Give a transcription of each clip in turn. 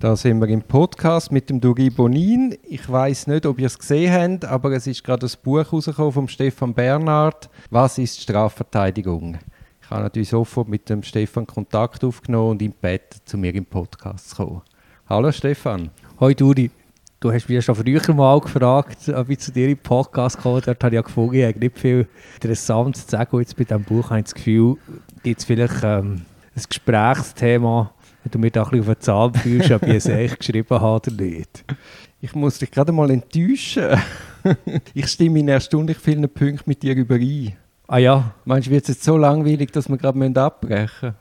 Da sind wir im Podcast mit dem Duri Bonin. Ich weiß nicht, ob ihr es gesehen habt, aber es ist gerade ein Buch rausgekommen vom Stefan Bernhard. Was ist Strafverteidigung? Ich habe natürlich sofort mit dem Stefan Kontakt aufgenommen und ihn gebeten, zu mir im Podcast zu kommen. Hallo Stefan. Hoi Duri. Du hast mich schon früher mal gefragt, ob ich zu dir im Podcast komme. Dort habe ich ja gefunden, ich habe nicht viel Interessantes zu sagen. Und jetzt bei diesem Buch habe ich das Gefühl, es vielleicht ähm, ein Gesprächsthema, wenn du mir da ein bisschen auf den Zahn fühlst, ob ich es echt geschrieben habe oder nicht. Ich muss dich gerade mal enttäuschen. ich stimme in erstaunlich vielen Punkten mit dir überein. Ah ja? Meinst du, wird es jetzt so langweilig, dass wir gerade abbrechen müssen?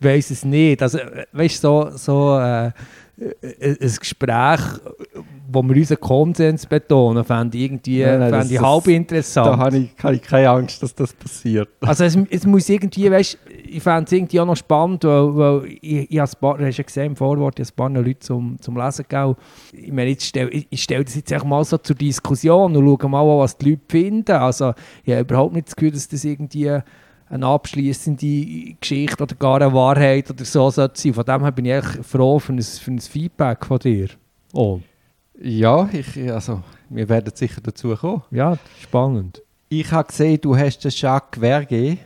Ich weiß es nicht. Also, weißt du, so, so äh, ein Gespräch, wo wir unseren Konsens betonen, fände ich irgendwie nein, nein, fände ich halb interessant. Da habe ich, habe ich, keine Angst, dass das passiert. Also es, es muss irgendwie, weißt, ich fände es irgendwie auch noch spannend, weil, weil ich, ich habe ein paar, hast ja gesehen im Vorwort, ich habe ein paar Leute zum, zum Lesen gegeben. Ich meine, ich stelle ich stell das jetzt mal so zur Diskussion und schaue mal was die Leute finden. Also ich habe überhaupt nicht das Gefühl, dass das irgendwie eine abschließende Geschichte oder gar eine Wahrheit oder so sollte sein. Von dem her bin ich echt froh für ein, für ein Feedback von dir. Oh. Ja, ich, also, wir werden sicher dazu kommen. Ja, spannend. Ich habe gesehen, du hast den Jacques Verge,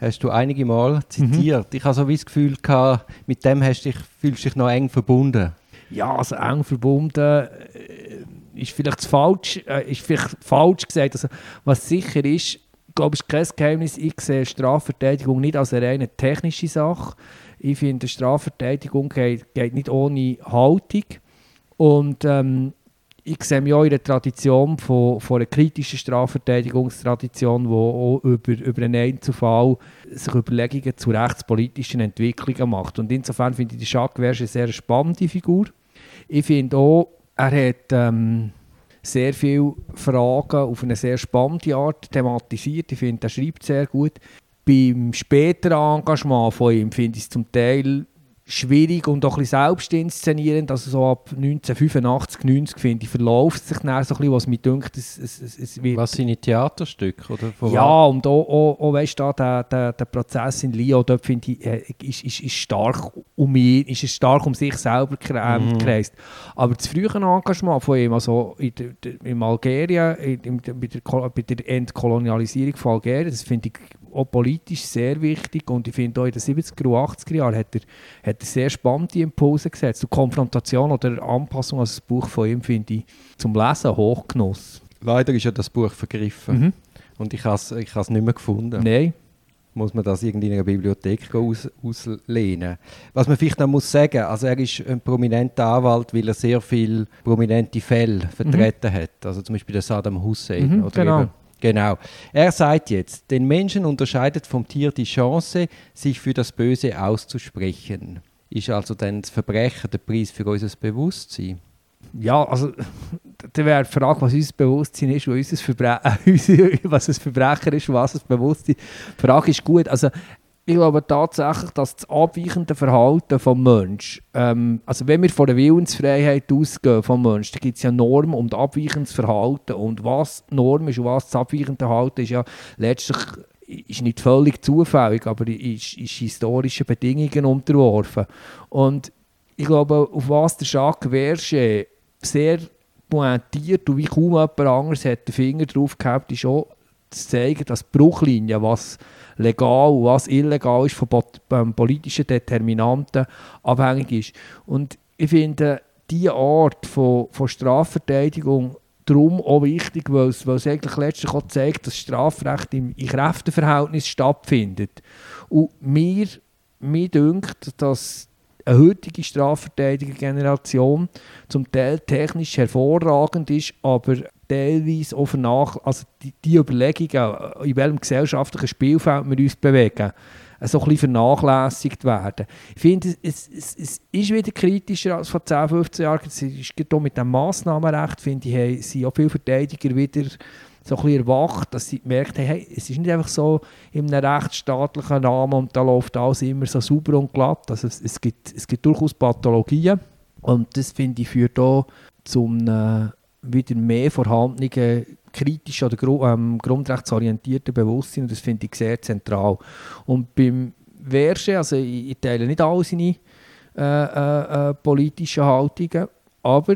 hast du einige Mal zitiert. Mhm. Ich habe so wie das Gefühl gehabt, mit dem hast dich, fühlst du dich noch eng verbunden. Ja, also eng verbunden äh, ist vielleicht falsch, äh, ist vielleicht falsch gesagt. Also, was sicher ist, glaube, es ist kein Geheimnis, ich sehe Strafverteidigung nicht als eine reine technische Sache. Ich finde, Strafverteidigung geht, geht nicht ohne Haltung. Und ähm, ich sehe mich auch in der Tradition von, von einer kritischen Strafverteidigungstradition, die auch über, über einen Einzelfall sich Überlegungen zu rechtspolitischen Entwicklungen macht. Und insofern finde ich die Jacques Verge eine sehr spannende Figur. Ich finde auch, er hat... Ähm, sehr viele Fragen auf eine sehr spannende Art thematisiert. Ich finde, er schreibt sehr gut. Beim späteren Engagement von ihm finde ich es zum Teil schwierig und auch ein bisschen selbst inszenierend. Also so ab 1985, 90 finde ich, verläuft sich dann so ein bisschen, was mir denkt, es, es, es wird... Was seine Theaterstücke? Oder ja, und auch, auch, auch weißt du, der, der, der Prozess in Lyon, dort finde ich, äh, ist, ist, ist stark um ihn, ist stark um sich selber mhm. gekreist. Aber das frühe Engagement von ihm, also in, in Algerien, in, bei, der, bei der Entkolonialisierung von Algerien, das finde ich auch politisch sehr wichtig und ich finde auch in den 70er und 80er Jahren hat er, hat sehr spannende Impulse gesetzt. Die Konfrontation oder Anpassung an das Buch von ihm finde ich zum Lesen hochgenuss. Leider ist ja das Buch vergriffen mhm. und ich habe es ich nicht mehr gefunden. Nein. Muss man das irgendwie in einer Bibliothek aus, auslehnen. Was man vielleicht noch muss sagen, also er ist ein prominenter Anwalt, weil er sehr viele prominente Fälle vertreten mhm. hat. Also zum Beispiel der Saddam Hussein. Mhm, oder genau. Eben, Genau. Er sagt jetzt, den Menschen unterscheidet vom Tier die Chance, sich für das Böse auszusprechen. Ist also dann das Verbrechen der Preis für unser Bewusstsein? Ja, also da wäre die Frage, was unser Bewusstsein ist, was, unser Verbre was ein Verbrecher ist, was das Bewusstsein. Die Frage ist gut. Also ich glaube tatsächlich, dass das abweichende Verhalten des Menschen, ähm, also wenn wir von der Willensfreiheit ausgehen vom Menschen, dann gibt es ja Normen und abweichendes Verhalten. Und was Norm ist und was das abweichende Verhalten ist, ja letztlich ist nicht völlig zufällig, aber ist, ist historischen Bedingungen unterworfen. Und ich glaube, auf was der Jacques Verge sehr pointiert und wie kaum jemand anderes hat den Finger drauf gehabt, ist auch zu zeigen, dass die Bruchlinie, was legal und was illegal ist, von ähm, politischen Determinanten abhängig ist. Und ich finde, diese Art von, von Strafverteidigung darum auch wichtig, weil es, weil es eigentlich letztlich auch zeigt, dass Strafrecht im, im Kräfteverhältnis stattfindet. Und mir, mir dünkt, dass eine heutige Strafverteidiger-Generation zum Teil technisch hervorragend ist, aber teilweise auch vernach also die, die Überlegungen, in welchem gesellschaftlichen Spielfeld wir uns bewegen, so ein bisschen vernachlässigt werden. Ich finde, es, es, es, ist wieder kritischer als vor 10, 15 Jahren. Es ist mit dem Massnahmenrecht, finde ich, haben, sind auch viele Verteidiger wieder so ein erwacht, dass sie gemerkt haben, hey, es ist nicht einfach so in einem rechtsstaatlichen Rahmen und da läuft alles immer so sauber und glatt. Also es, es, gibt, es gibt durchaus Pathologien und das, finde ich, führt auch zum äh, wieder mehr vorhandenen kritisch oder ähm, grundrechtsorientierten Bewusstsein und das finde ich sehr zentral. Und beim Verge, also ich, ich teile nicht alle seine äh, äh, äh, politischen Haltungen. Aber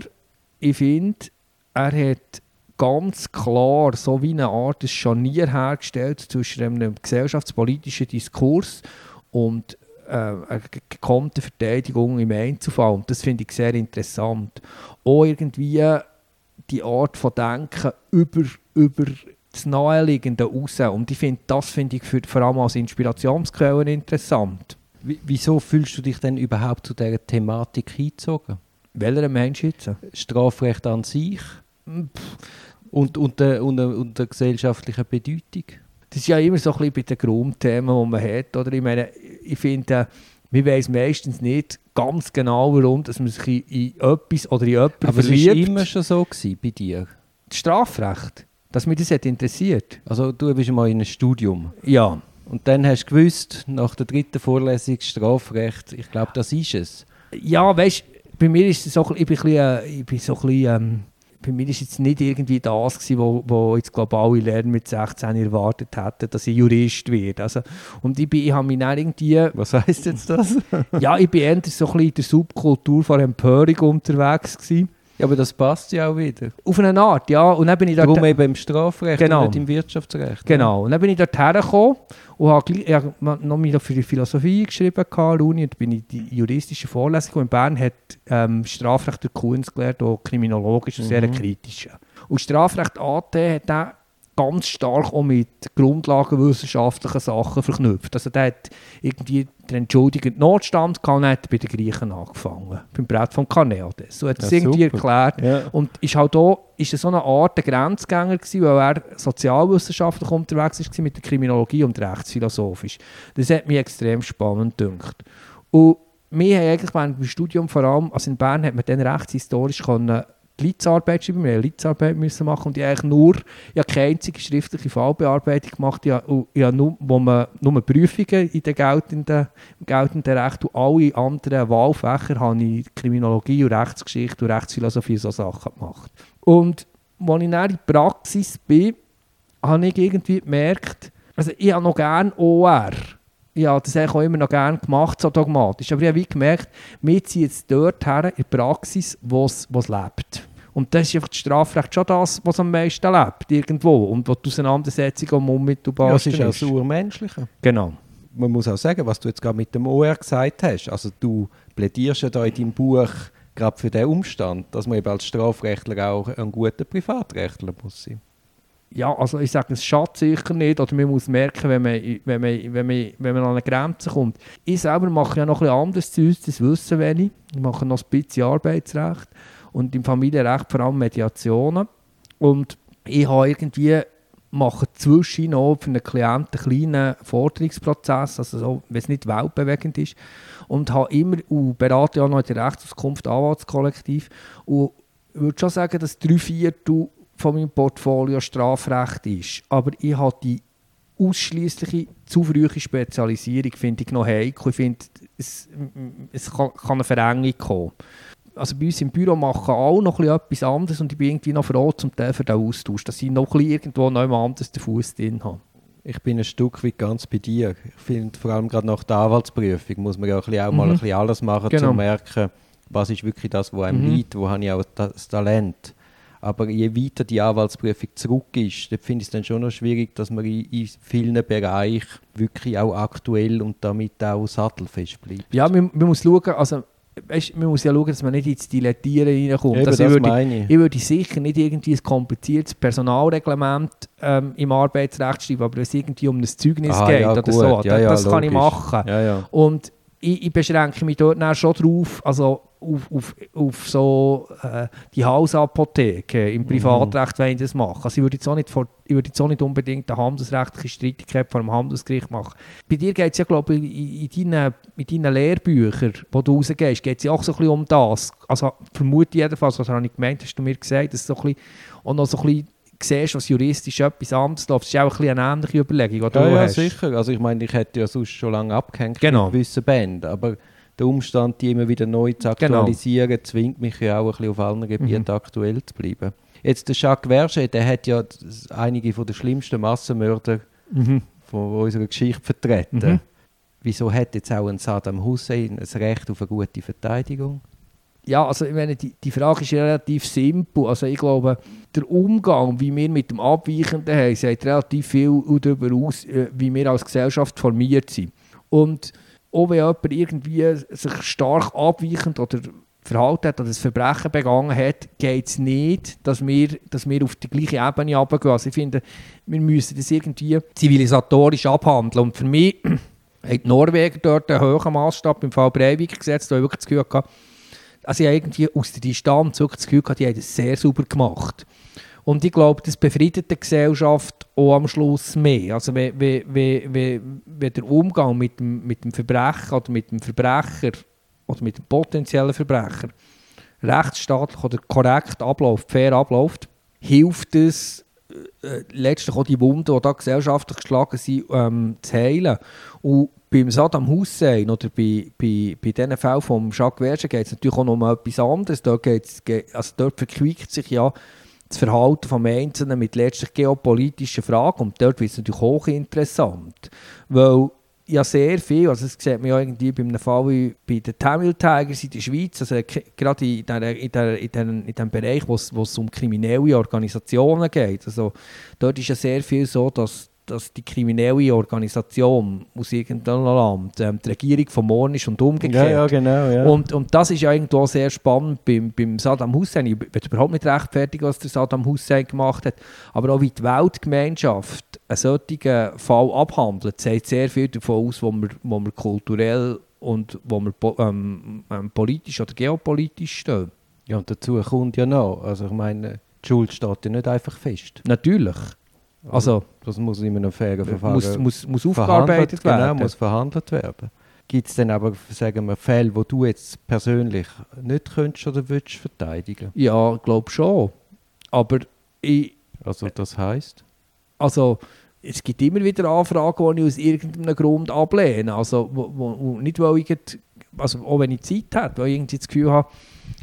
ich finde, er hat ganz klar so wie eine Art des Scharnier hergestellt zwischen einem gesellschaftspolitischen Diskurs und äh, eine gekonnte Verteidigung im Einzelfall. Und das finde ich sehr interessant. Auch irgendwie die Art von Denken über, über das Naheliegende raus. Und ich finde, das finde ich für, vor allem als Inspirationsquelle interessant. Wie- Wieso fühlst du dich denn überhaupt zu dieser Thematik hingezogen? Welcher Mensch jetzt? Strafrecht an sich und, und, der, und, der, und der gesellschaftlichen Bedeutung? Das ist ja immer so ein bisschen bei den Grundthemen, die man hat. Oder? Ich meine, ich finde, äh, man weiß meistens nicht ganz genau, warum dass man sich in, in etwas oder in jemanden Aber es war verliebt. immer schon so gewesen bei dir. Das Strafrecht, dass mich das hat interessiert. Also du bist mal in einem Studium Ja, und dann hast du gewusst, nach der dritten Vorlesung Strafrecht, ich glaube, das ist es. ja weißt bei mir ist es so, ein bisschen- ich bin, ein bisschen, äh, ich bin so ein bisschen, ähm, bei mir ist jetzt nicht irgendwie das gewesen, wo, wo jetzt glaube alle Lerner mit 16 erwartet hätten, dass ich Jurist werde. Also, und ich, bin, ich habe mich dann irgendwie Was heißt jetzt das? ja, ich bin eher so ein bisschen in der Subkultur von Empörung unterwegs gewesen. Ja, aber das passt ja auch wieder. Auf eine Art, ja. Und dann bin ich dort, Darum eben im Strafrecht Genau. und nicht im Wirtschaftsrecht. genau. Und dann bin ich dort hergekommen und habe habe noch mal für die Philosophie geschrieben an Uni und bin in die juristische Vorlesung gekommen. in Bern hat ähm, Strafrecht der Kunst gelernt, auch kriminologisch und sehr Mhm. kritisch. Und Strafrecht AT hat auch ganz stark auch mit grundlagenwissenschaftlichen Sachen verknüpft. Also der hat irgendwie den entschuldigenden Notstand gehabt und hat bei den Griechen angefangen, beim Brett von Carneades. So hat er es Ja, irgendwie erklärt. Ja. Und ist halt auch, ist so eine Art der Grenzgänger gewesen, weil er sozialwissenschaftlich unterwegs war mit der Kriminologie und rechtsphilosophisch. Das hat mich extrem spannend gedacht. Und wir haben eigentlich während dem Studium vor allem, also in Bern hat man dann rechtshistorisch können Litzarbeit schreiben, wir mussten Litzarbeit müssen machen und ich eigentlich nur, ich keine einzige schriftliche Fallbearbeitung gemacht, ich habe, ich habe nur, wo man nur Prüfungen in den geltenden, im geltenden Recht und alle anderen Wahlfächer habe ich Kriminologie und Rechtsgeschichte und Rechtsphilosophie so Sachen gemacht. Und als ich dann in der Praxis bin, habe ich irgendwie gemerkt, also ich habe noch gerne OR. Ich habe das eigentlich auch immer noch gerne gemacht, so dogmatisch. Aber ich habe wie gemerkt, wir ziehen jetzt dort her in die Praxis, wo es lebt. Und das ist einfach das Strafrecht schon das, was am meisten lebt, irgendwo. Und wo die Auseinandersetzung am unmittelbar Ja, es ist auch das Urmenschliche. Genau. Man muss auch sagen, was du jetzt gerade mit dem OR gesagt hast. Also du plädierst ja da in deinem Buch gerade für den Umstand, dass man eben als Strafrechtler auch ein guter Privatrechtler muss sein. Ja, also ich sage, es schadet sicher nicht. Oder man muss merken, wenn man, wenn man, wenn man, wenn man an eine Grenze kommt. Ich selber mache ja noch bisschen anderes zu uns, das wissen wenig. Ich mache noch ein bisschen Arbeitsrecht und im Familienrecht vor allem Mediationen. Und ich habe irgendwie mache zwischen noch für einen Klienten einen kleinen Forderungsprozess, also so, wenn es nicht weltbewegend ist. Und habe immer, und berate ja noch in der Rechtsauskunft Anwaltskollektiv. Und ich würde schon sagen, dass drei Viertel von meinem Portfolio Strafrecht ist. Aber ich habe die ausschließliche zu frühe Spezialisierung finde ich noch heikel. Ich finde, es, es kann, kann eine Verengung kommen. Also bei uns im Büro machen alle noch etwas anderes und ich bin irgendwie noch froh zum Teil für den Austausch, dass ich noch irgendwo noch jemand anderes den Fuß drin habe. Ich bin ein Stück weit ganz bei dir. Ich finde, vor allem gerade nach der Anwaltsprüfung muss man ja auch mal Mhm. ein bisschen alles machen, um Genau. zu merken, was ist wirklich das, was einem Mhm. liegt, wo habe ich auch das Talent. Aber je weiter die Anwaltsprüfung zurück ist, finde ich es dann schon noch schwierig, dass man in, in vielen Bereichen wirklich auch aktuell und damit auch sattelfest bleibt. Ja, man, man muss schauen, also weißt, man muss ja schauen, dass man nicht ins Dilettieren reinkommt. Eben, Also das ich, würde, meine ich. ich würde sicher nicht irgendwie ein kompliziertes Personalreglement ähm, im Arbeitsrecht schreiben, aber wenn es irgendwie um ein Zeugnis Ah, geht ja, oder gut. so, Ja, dann, ja, das kann ich machen. Und ich, ich beschränke mich dort dann schon drauf, also auf, auf, auf so äh, die Hausapotheke im Privatrecht, wenn ich das mache. Also ich würde jetzt auch nicht, vor, ich würde jetzt auch nicht unbedingt eine handelsrechtliche Streitigkeit vor dem Handelsgericht machen. Bei dir geht es ja, glaube ich, in, in, deinen, in deinen Lehrbüchern, wo du rausgehst, geht es ja auch so ein bisschen um das. Also vermute jedenfalls, was habe ich gemeint, hast du mir gesagt, dass du so ein bisschen, auch noch so ein bisschen siehst, was juristisch etwas anderes läuft. Das ist auch ein bisschen eine ähnliche Überlegung, die du Ja, ja, hast. sicher. Also ich meine, ich hätte ja sonst schon lange abgehängt Genau. mit gewissen Bänden, aber der Umstand, die immer wieder neu zu Genau. aktualisieren, zwingt mich ja auch ein bisschen auf allen Gebieten Mhm. aktuell zu bleiben. Jetzt der Jacques Verget, der hat ja das- einige von der schlimmsten Massenmörder Mhm. von unserer Geschichte vertreten. Mhm. wieso hat jetzt auch ein Saddam Hussein ein Recht auf eine gute Verteidigung? Ja, also ich meine, die, die Frage ist relativ simpel. Also ich glaube, der Umgang, wie wir mit dem Abweichenden haben, sagt relativ viel darüber aus, äh, wie wir als Gesellschaft formiert sind. Und auch wenn jemand irgendwie sich stark abweichend oder verhalten hat oder ein Verbrechen begangen hat, geht es nicht, dass wir, dass wir auf die gleiche Ebene runtergehen. Also ich finde, wir müssen das irgendwie zivilisatorisch abhandeln. Und für mich hat Norwegen dort einen hohen Maßstab im Fall Breivik gesetzt, wo ich wirklich das Gefühl hatte, also ich irgendwie aus der Distanz wirklich das Gefühl gehabt, die haben das sehr sauber gemacht. Und ich glaube, das befriedet die Gesellschaft auch am Schluss mehr. Also wenn, wenn, wenn, wenn der Umgang mit dem, mit dem Verbrecher oder mit dem Verbrecher oder mit dem potenziellen Verbrecher rechtsstaatlich oder korrekt abläuft, fair abläuft, hilft es äh, letztlich auch die Wunden, die da gesellschaftlich geschlagen sind, ähm, zu heilen. Und beim Saddam Hussein oder bei, bei, bei diesen Fällen von Jacques Verge geht es natürlich auch noch um etwas anderes. Dort, also dort verquiekt sich ja das Verhalten des Einzelnen mit letztlich geopolitischen Fragen. Und dort wird es natürlich hochinteressant, weil ja sehr viel, also das sieht man ja irgendwie bei einem Fall wie bei den Tamil Tigers in der Schweiz, also gerade in, der, in, der, in, dem, in dem Bereich, wo es um kriminelle Organisationen geht, also dort ist ja sehr viel so, dass dass die kriminelle Organisation aus irgendeinem Land ähm, die Regierung vom Morgen ist und umgekehrt. Ja, ja, genau. Ja. Und, und das ist ja irgendwo sehr spannend beim, beim Saddam Hussein. Ich will überhaupt nicht rechtfertigen, was der Saddam Hussein gemacht hat, aber auch wie die Weltgemeinschaft einen solchen Fall abhandelt, zeigt sehr viel davon aus, wo wir, wo wir kulturell und wo wir ähm, ähm, politisch oder geopolitisch stehen. Ja, und dazu kommt ja noch, also ich meine, die Schuld steht ja nicht einfach fest. Natürlich. Also, das muss in einem fairen Verfahren muss, muss, muss aufgearbeitet werden. Genau, muss verhandelt werden. Gibt es denn aber, sagen wir, Fälle, wo du jetzt persönlich nicht könntest oder willst verteidigen? Ja, ich glaube schon. Aber ich... Also das heißt? Also, es gibt immer wieder Anfragen, die ich aus irgendeinem Grund ablehne. Also, wo, wo, nicht, weil ich, also auch wenn ich Zeit habe, weil ich irgendwie das Gefühl habe,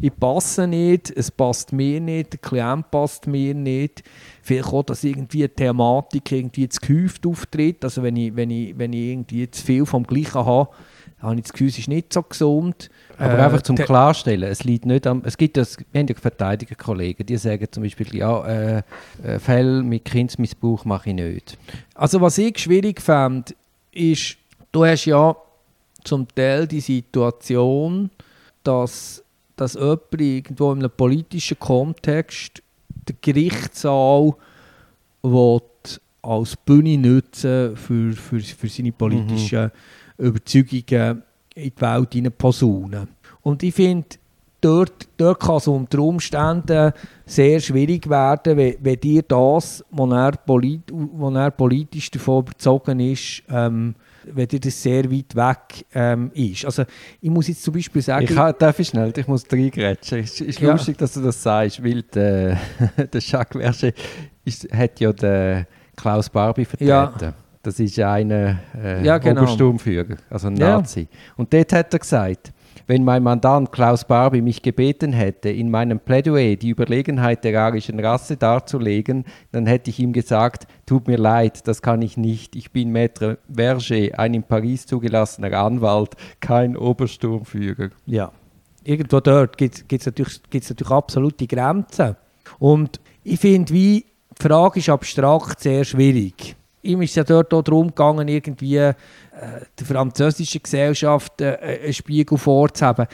ich passe nicht, es passt mir nicht, der Klient passt mir nicht. Vielleicht auch, dass irgendwie eine Thematik irgendwie zu gehäuft auftritt. Also wenn ich, wenn ich, wenn ich irgendwie zu viel vom Gleichen habe, habe ich das Gefühl, es ist nicht so gesund. Aber äh, einfach zum Klarstellen, es liegt nicht am, es gibt das, wir haben ja Verteidigerkollegen, die sagen zum Beispiel, ja, äh, äh, Fälle mit Kindsmissbrauch mache ich nicht. Also was ich schwierig fand, ist, du hast ja zum Teil die Situation, dass, dass jemand irgendwo in einem politischen Kontext den Gerichtssaal als Bühne nutzen für, für, für seine politischen mhm. Überzeugungen in die Welt hinein posaunen. Und ich finde, dort, dort kann es unter Umständen sehr schwierig werden, wenn, wenn dir das, was er, polit, er politisch davon überzogen ist, ähm, wenn dir das sehr weit weg ähm, ist. Also ich muss jetzt zum Beispiel sagen... Ich kann, darf ich schnell, ich muss reingrätschen. Es ist ja. lustig, dass du das sagst, weil der, der Jacques Verge hat ja den Klaus Barbie vertreten. Ja. Das ist einer äh, ja, genau. Obersturmführer, also ein Nazi. Ja. Und dort hat er gesagt, wenn mein Mandant Klaus Barbie mich gebeten hätte, in meinem Plädoyer die Überlegenheit der arischen Rasse darzulegen, dann hätte ich ihm gesagt, tut mir leid, das kann ich nicht. Ich bin Maître Verger, ein in Paris zugelassener Anwalt, kein Obersturmführer. Ja, irgendwo dort gibt es natürlich, natürlich absolute Grenzen. Und ich finde, wie die Frage ist abstrakt sehr schwierig ihm ist es ja dort auch darum gegangen, irgendwie äh, der französischen Gesellschaft äh, einen Spiegel vorzuhaben.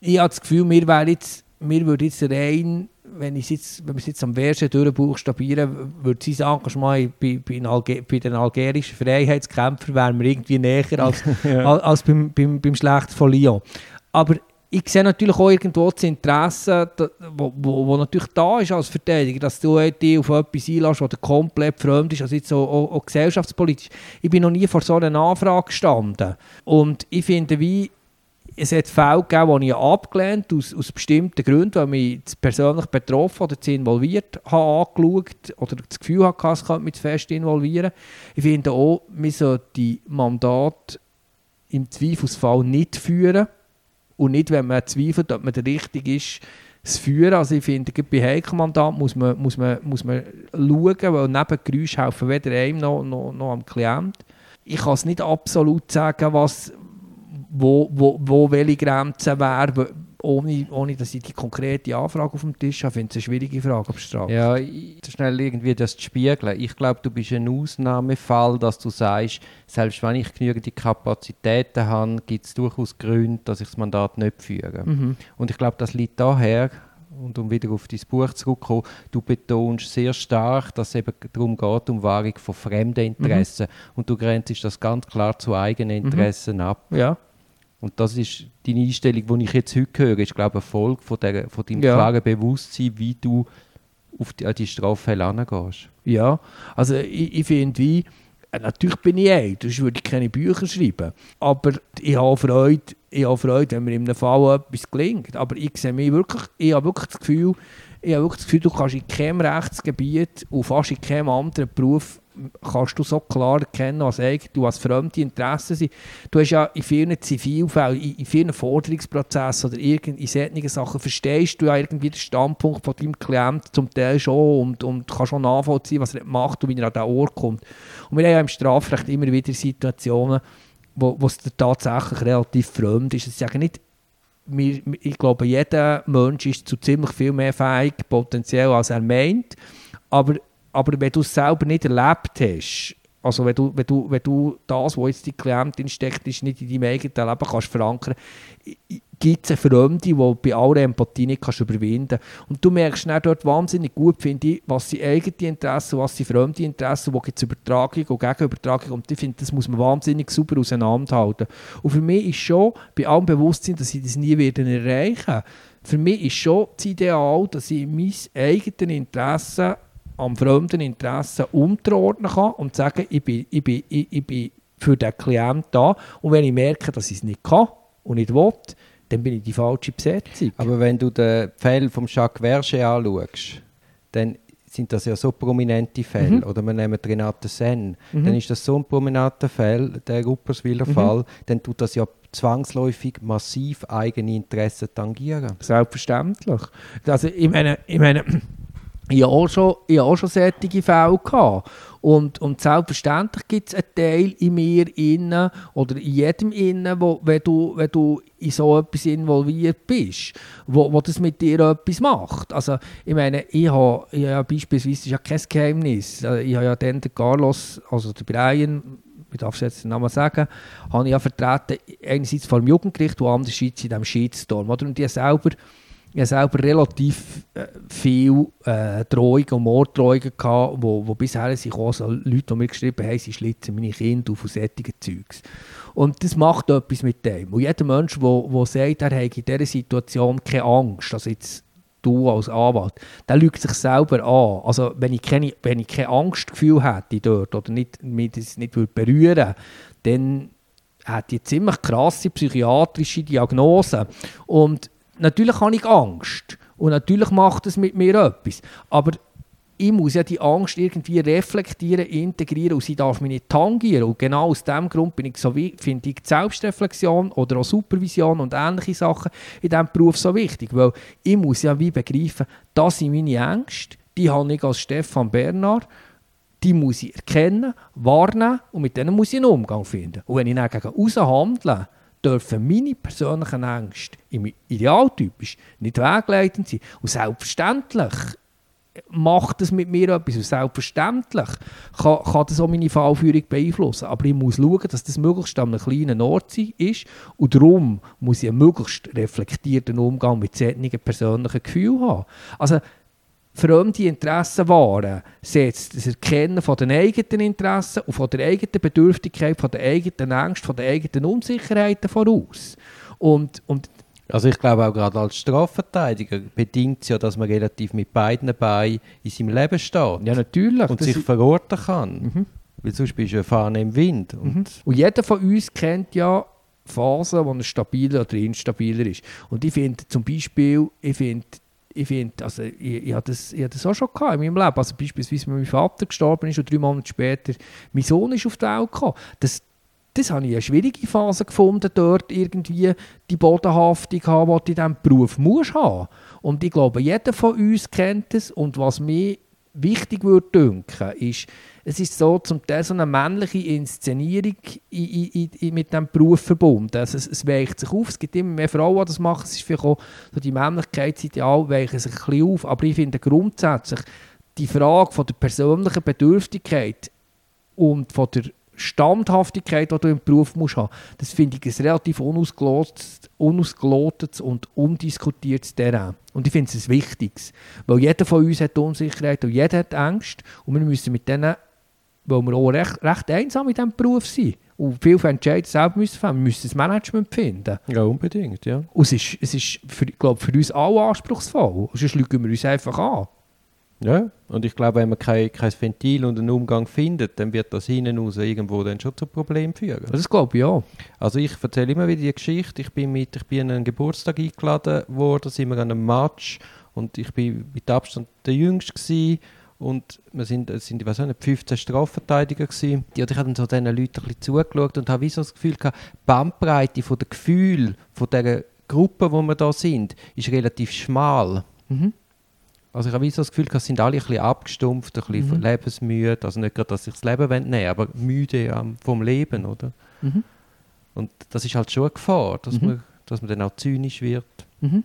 Ich habe das Gefühl, wir, jetzt, wir würden jetzt rein, wenn, ich jetzt, wenn wir es jetzt am Versen durchbuchstabieren, würde sein Engagement bei, bei, Alge bei den algerischen Freiheitskämpfern wären wir irgendwie näher als, ja. als, als beim, beim, beim Schlecht von Lyon. Aber ich sehe natürlich auch irgendwo das Interesse, das natürlich da ist als Verteidiger, dass du dich auf etwas einlässt, das komplett fremd ist, also jetzt auch, auch, auch, gesellschaftspolitisch. Ich bin noch nie vor so einer Anfrage gestanden. Und ich finde, wie es hat Fälle gegeben, die ich abgelehnt aus, aus bestimmten Gründen, weil mich persönlich betroffen oder zu involviert habe angeschaut oder das Gefühl hatte, es könnte mich zu fest involvieren. Ich finde auch, man sollte die Mandat im Zweifelsfall nicht führen und nicht, wenn man zweifelt, ob man der Richtige ist, das Führen. Also ich finde, bei Heikelmandat muss man, muss, man, muss man schauen, weil neben Geräusch helfen weder einem noch, noch, am Klient. ich kann es nicht absolut sagen, was, wo, wo, welche Grenze wäre, ohne, ohne dass ich die konkrete Anfrage auf dem Tisch habe. Ich finde es eine schwierige Frage, ob Strafe. Ja, ich, schnell irgendwie das zu spiegeln. Ich glaube, du bist ein Ausnahmefall, dass du sagst, selbst wenn ich genügend Kapazitäten habe, gibt es durchaus Gründe, dass ich das Mandat nicht führe. Mhm. Und ich glaube, das liegt daher, und um wieder auf dein Buch zurückzukommen, du betonst sehr stark, dass es eben darum geht, um Wahrung von fremden Interessen. Mhm. Und du grenzt das ganz klar zu eigenen mhm. Interessen mhm. ab. Ja. Und das ist deine Einstellung, die ich jetzt heute höre, ist, glaube ich, eine Folge von, der, von deinem ja. klaren Bewusstsein, wie du auf die, an die Straffälle angehst. Ja, also ich, ich finde, wie, äh, natürlich bin ich ein, sonst würde ich keine Bücher schreiben. Aber ich habe Freude, ich habe Freude wenn mir in einem Fall etwas gelingt. Aber ich sehe mich wirklich, ich habe wirklich das Gefühl, ich habe wirklich das Gefühl, du kannst in keinem Rechtsgebiet und fast in keinem anderen Beruf kannst du so klar erkennen, was du als fremde Interessen sind. Du hast ja in vielen Zivilfällen, in, vielen Forderungsprozessen oder in solchen Sachen verstehst du ja irgendwie den Standpunkt von deinem Klienten zum Teil schon und, und kannst schon nachvollziehen, was er macht und wie er an den Ort kommt. Und wir haben ja im Strafrecht immer wieder Situationen, wo, wo es tatsächlich relativ fremd ist. Es ist nicht ich glaube, jeder Mensch ist zu ziemlich viel mehr fähig, potenziell, als er meint. Aber aber wenn du es selber nicht erlebt hast, also wenn du, wenn du, wenn du das, was jetzt die Klientin steckt, ist, nicht in deinem eigenen Leben kannst verankern, gibt es eine Fremde, die bei aller Empathie nicht kannst überwinden kannst. Und du merkst dann dort wahnsinnig gut, finde ich, was sind eigene Interessen, was sind fremde Interessen, wo gibt es Übertragung und Gegenübertragung. Und ich finde, das muss man wahnsinnig super auseinanderhalten. Und für mich ist schon, bei allem Bewusstsein, dass ich das nie werden erreichen werde, für mich ist schon das Ideal, dass ich mein eigenes Interesse am fremden Interessen unterordnen kann und sagen, ich bin, ich bin, ich, ich bin für den Klienten da. Und wenn ich merke, dass ich es nicht kann und nicht will, dann bin ich die falsche Besetzung. Aber wenn du den Fall von Jacques Verge anschaust, dann sind das ja so prominente Fälle. Mhm. Oder wir nehmen Renate Sen, mhm. dann ist das so ein prominenter Fall, der Rupperswiller mhm. Fall, dann tut das ja zwangsläufig massiv eigene Interessen tangieren. Selbstverständlich. Also ich meine, ich meine ich habe auch schon, ich habe Fälle. Und, und selbstverständlich gibt es einen Teil in mir innen oder in jedem innen, wo, wenn, du, wenn du in so etwas involviert bist, wo, wo das mit dir etwas macht. Also ich meine, ich habe, ich habe beispielsweise, das ist ja kein Geheimnis, äh, ich habe ja dann den Carlos, also den Brian, ich darf es jetzt den Namen sagen, habe ich ja vertreten, einerseits vor dem Jugendgericht und andererseits in diesem Shitstorm. Oder? Und die selber ich hatte selber relativ äh, viele äh, Drohungen und Morddrohungen, gehabt, wo, wo bisher sich auch so Leute, die mir geschrieben haben, sie schlitzen meine Kinder auf solche Zeugs. Und das macht etwas mit dem. Und jeder Mensch, der sagt, er habe in dieser Situation keine Angst, also jetzt du als Anwalt, der lügt sich selber an. Also wenn ich keine, wenn ich kein Angstgefühl hätte dort oder nicht, mich das nicht berühren würde, dann hätte ich ziemlich krasse psychiatrische Diagnose. Und natürlich habe ich Angst und natürlich macht es mit mir etwas, aber ich muss ja die Angst irgendwie reflektieren, integrieren und sie darf mich nicht tangieren. Und genau aus diesem Grund bin ich so finde ich die Selbstreflexion oder auch Supervision und ähnliche Sachen in diesem Beruf so wichtig, weil ich muss ja wie begreifen, das sind meine Ängste, die habe ich als Stefan Bernard, die muss ich erkennen, warnen und mit denen muss ich einen Umgang finden. Und wenn ich dann gegen außen handle, dürfen meine persönlichen Ängste im Idealtypisch nicht wegleitend sein. Und selbstverständlich macht das mit mir etwas. Und selbstverständlich kann, kann das auch meine Fallführung beeinflussen. Aber ich muss schauen, dass das möglichst an einem kleinen Ort ist. Und darum muss ich einen möglichst reflektierten Umgang mit solchen persönlichen Gefühlen haben. Also, fremde Interessen wahren, setzt das Erkennen von den eigenen Interessen und von der eigenen Bedürftigkeit, von der eigenen Angst, von der eigenen Unsicherheiten voraus. Und, und also ich glaube auch gerade als Strafverteidiger bedingt es ja, dass man relativ mit beiden Beinen in seinem Leben steht. Ja, natürlich. Und sich verorten kann. Mhm. Weil sonst bist du eine Fahne im Wind. Und, mhm. und jeder von uns kennt ja Phasen, wo er stabiler oder instabiler ist. Und ich finde zum Beispiel, ich finde ich finde, also ich, ich habe das, ich das auch schon gehabt in meinem Leben. Also beispielsweise, wenn mein Vater gestorben ist und drei Monate später mein Sohn ist auf die Welt gekommen. Das, das habe ich eine schwierige Phase gefunden, dort irgendwie die Bodenhaftung haben, die du in diesem Beruf musst haben. Und ich glaube, jeder von uns kennt es. Und was mich wichtig würde denken, ist, es ist so zum Teil so eine männliche Inszenierung in, in, in, mit diesem Beruf verbunden. Also es, es weicht sich auf, es gibt immer mehr Frauen, die das machen, es ist auch so die Männlichkeitsideal weichen sich ein bisschen auf, aber ich finde grundsätzlich die Frage von der persönlichen Bedürftigkeit und von der Standhaftigkeit, die du im Beruf musst haben das finde ich ein relativ unausgelotetes, unausgelotetes und undiskutiertes Terrain. Und ich finde es ein wichtiges, weil jeder von uns hat Unsicherheit und jeder hat Angst und wir müssen mit denen, weil wir auch recht, recht einsam in diesem Beruf sind und viel Entscheidungen selber müssen wir müssen das Management finden. Ja, unbedingt, ja. Und es ist, es ist für, glaub, für uns alle anspruchsvoll, sonst lügen wir uns einfach an. Ja, und ich glaube, wenn man kein, kein Ventil und einen Umgang findet, dann wird das hinten raus irgendwo dann schon zu Problemen führen. Das glaube ich ja. Also ich erzähle immer wieder die Geschichte, ich bin, mit, ich bin an einen Geburtstag eingeladen worden, sind wir an einem Match und ich bin mit Abstand der Jüngste gewesen und wir sind, es sind ich weiß nicht, 15 Strafverteidiger gewesen. Und ich habe dann so diesen Leuten ein bisschen zugeschaut und habe wie so das Gefühl gehabt, die Bandbreite von der Gefühl von dieser Gruppe, wo wir da sind, ist relativ schmal. Mhm. Also ich habe so das Gefühl, es sind alle ein bisschen abgestumpft, ein bisschen mhm. lebensmüde. Also nicht gerade, dass ich das Leben nehmen will, aber müde vom Leben, oder? Mhm. Und das ist halt schon eine Gefahr, dass, mhm. man, dass man dann auch zynisch wird. Mhm.